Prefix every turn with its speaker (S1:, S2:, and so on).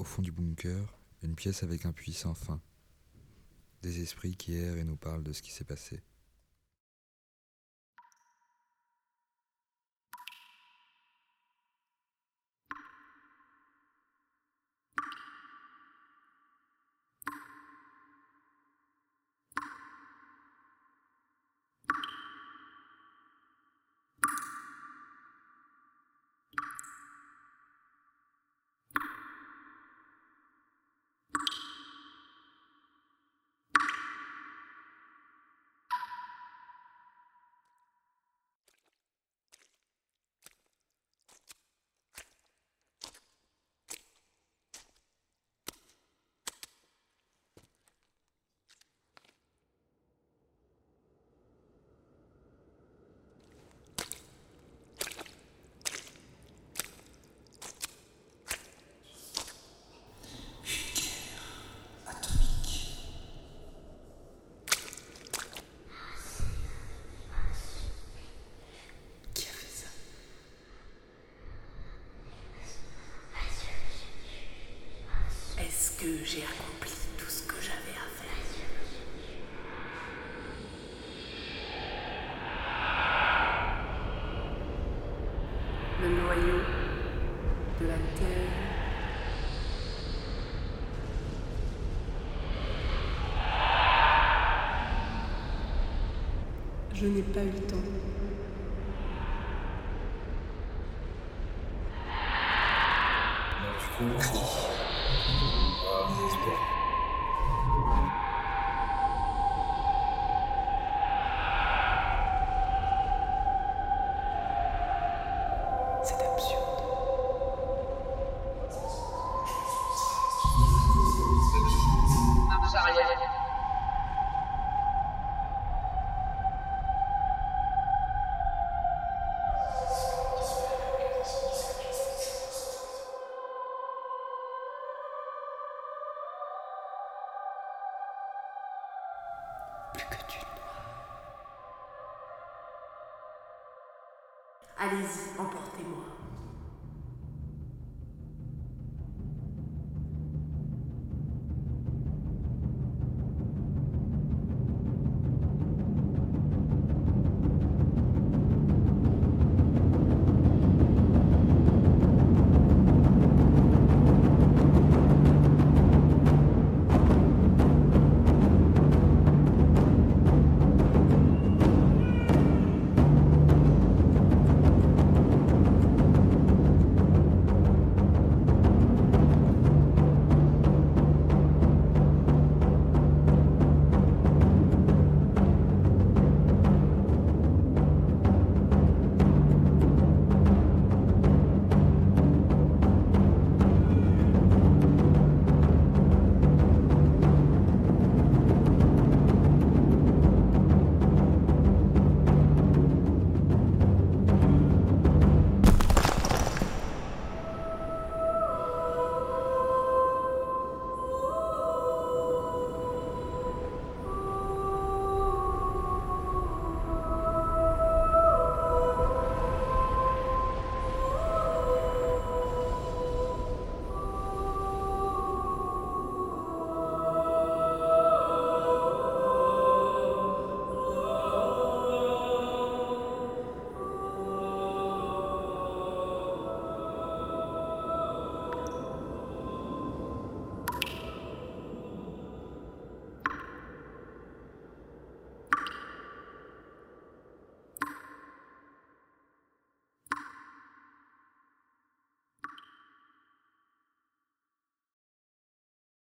S1: au fond du bunker, une pièce avec un puits sans fin. Des esprits qui errent et nous parlent de ce qui s'est passé.
S2: J'ai accompli tout ce que j'avais à faire Le noyau de la terre. Je n'ai pas eu le temps.
S3: Marche arrière. Allez-y, emportez-moi.